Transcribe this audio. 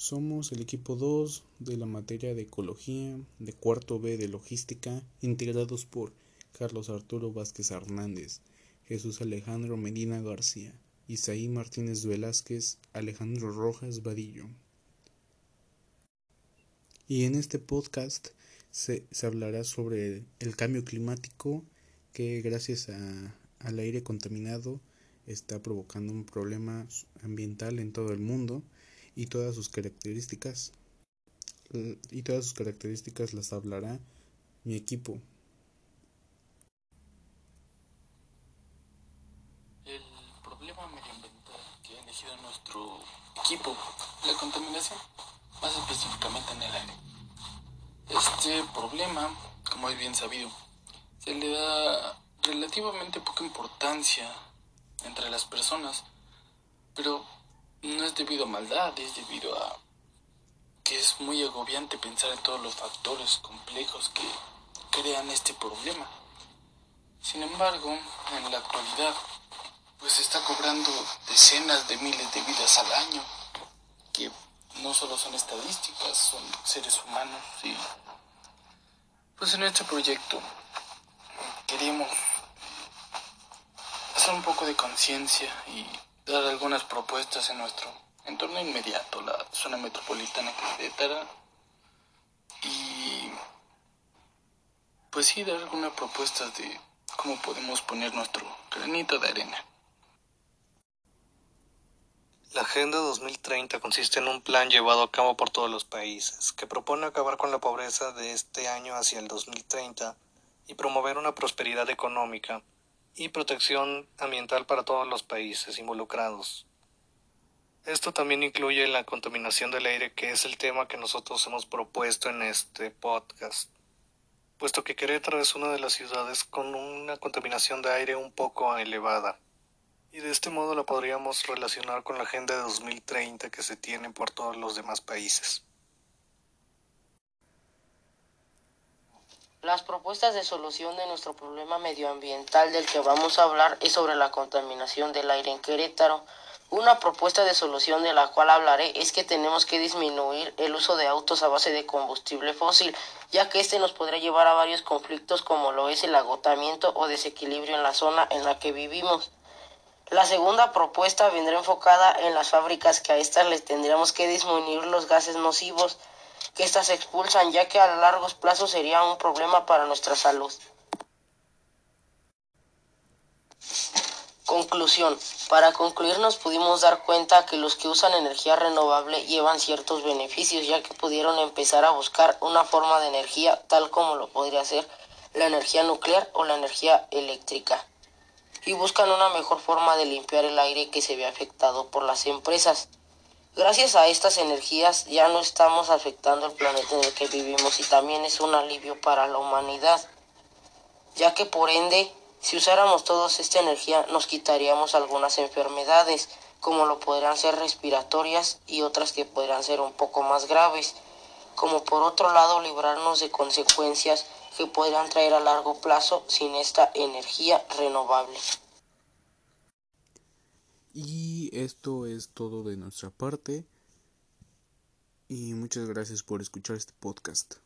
Somos el equipo 2 de la materia de ecología de cuarto B de logística, integrados por Carlos Arturo Vázquez Hernández, Jesús Alejandro Medina García, Isaí Martínez Velázquez, Alejandro Rojas Vadillo. Y en este podcast se, hablará sobre el cambio climático que gracias al aire contaminado está provocando un problema ambiental en todo el mundo y todas sus características y todas sus características las hablará mi equipo. El problema medioambiental que ha elegido nuestro equipo, la contaminación, más específicamente en el aire. Este problema, como es bien sabido, se le da relativamente poca importancia entre las personas, pero no es debido a maldad, es debido a que es muy agobiante pensar en todos los factores complejos que crean este problema. Sin embargo, en la actualidad, pues está cobrando decenas de miles de vidas al año, que no solo son estadísticas, son seres humanos y pues en este proyecto queremos hacer un poco de conciencia y dar algunas propuestas en nuestro entorno inmediato, la zona metropolitana que Tara. Y pues sí, dar algunas propuestas de cómo podemos poner nuestro granito de arena. La Agenda 2030 consiste en un plan llevado a cabo por todos los países, que propone acabar con la pobreza de este año hacia el 2030 y promover una prosperidad económica y protección ambiental para todos los países involucrados. Esto también incluye la contaminación del aire, que es el tema que nosotros hemos propuesto en este podcast, puesto que Querétaro es una de las ciudades con una contaminación de aire un poco elevada, y de este modo la podríamos relacionar con la Agenda de 2030 que se tiene por todos los demás países. Las propuestas de solución de nuestro problema medioambiental del que vamos a hablar es sobre la contaminación del aire en Querétaro. Una propuesta de solución de la cual hablaré es que tenemos que disminuir el uso de autos a base de combustible fósil, ya que este nos podría llevar a varios conflictos como lo es el agotamiento o desequilibrio en la zona en la que vivimos. La segunda propuesta vendrá enfocada en las fábricas que a estas les tendríamos que disminuir los gases nocivos que éstas se expulsan, ya que a largos plazos sería un problema para nuestra salud. Conclusión. Para concluir nos pudimos dar cuenta que los que usan energía renovable llevan ciertos beneficios ya que pudieron empezar a buscar una forma de energía tal como lo podría ser la energía nuclear o la energía eléctrica y buscan una mejor forma de limpiar el aire que se ve afectado por las empresas. Gracias a estas energías ya no estamos afectando el planeta en el que vivimos y también es un alivio para la humanidad, ya que por ende, si usáramos todos esta energía nos quitaríamos algunas enfermedades, como lo podrían ser respiratorias y otras que podrían ser un poco más graves, como por otro lado librarnos de consecuencias que podrían traer a largo plazo sin esta energía renovable. Esto es todo de nuestra parte. Y muchas gracias por escuchar este podcast.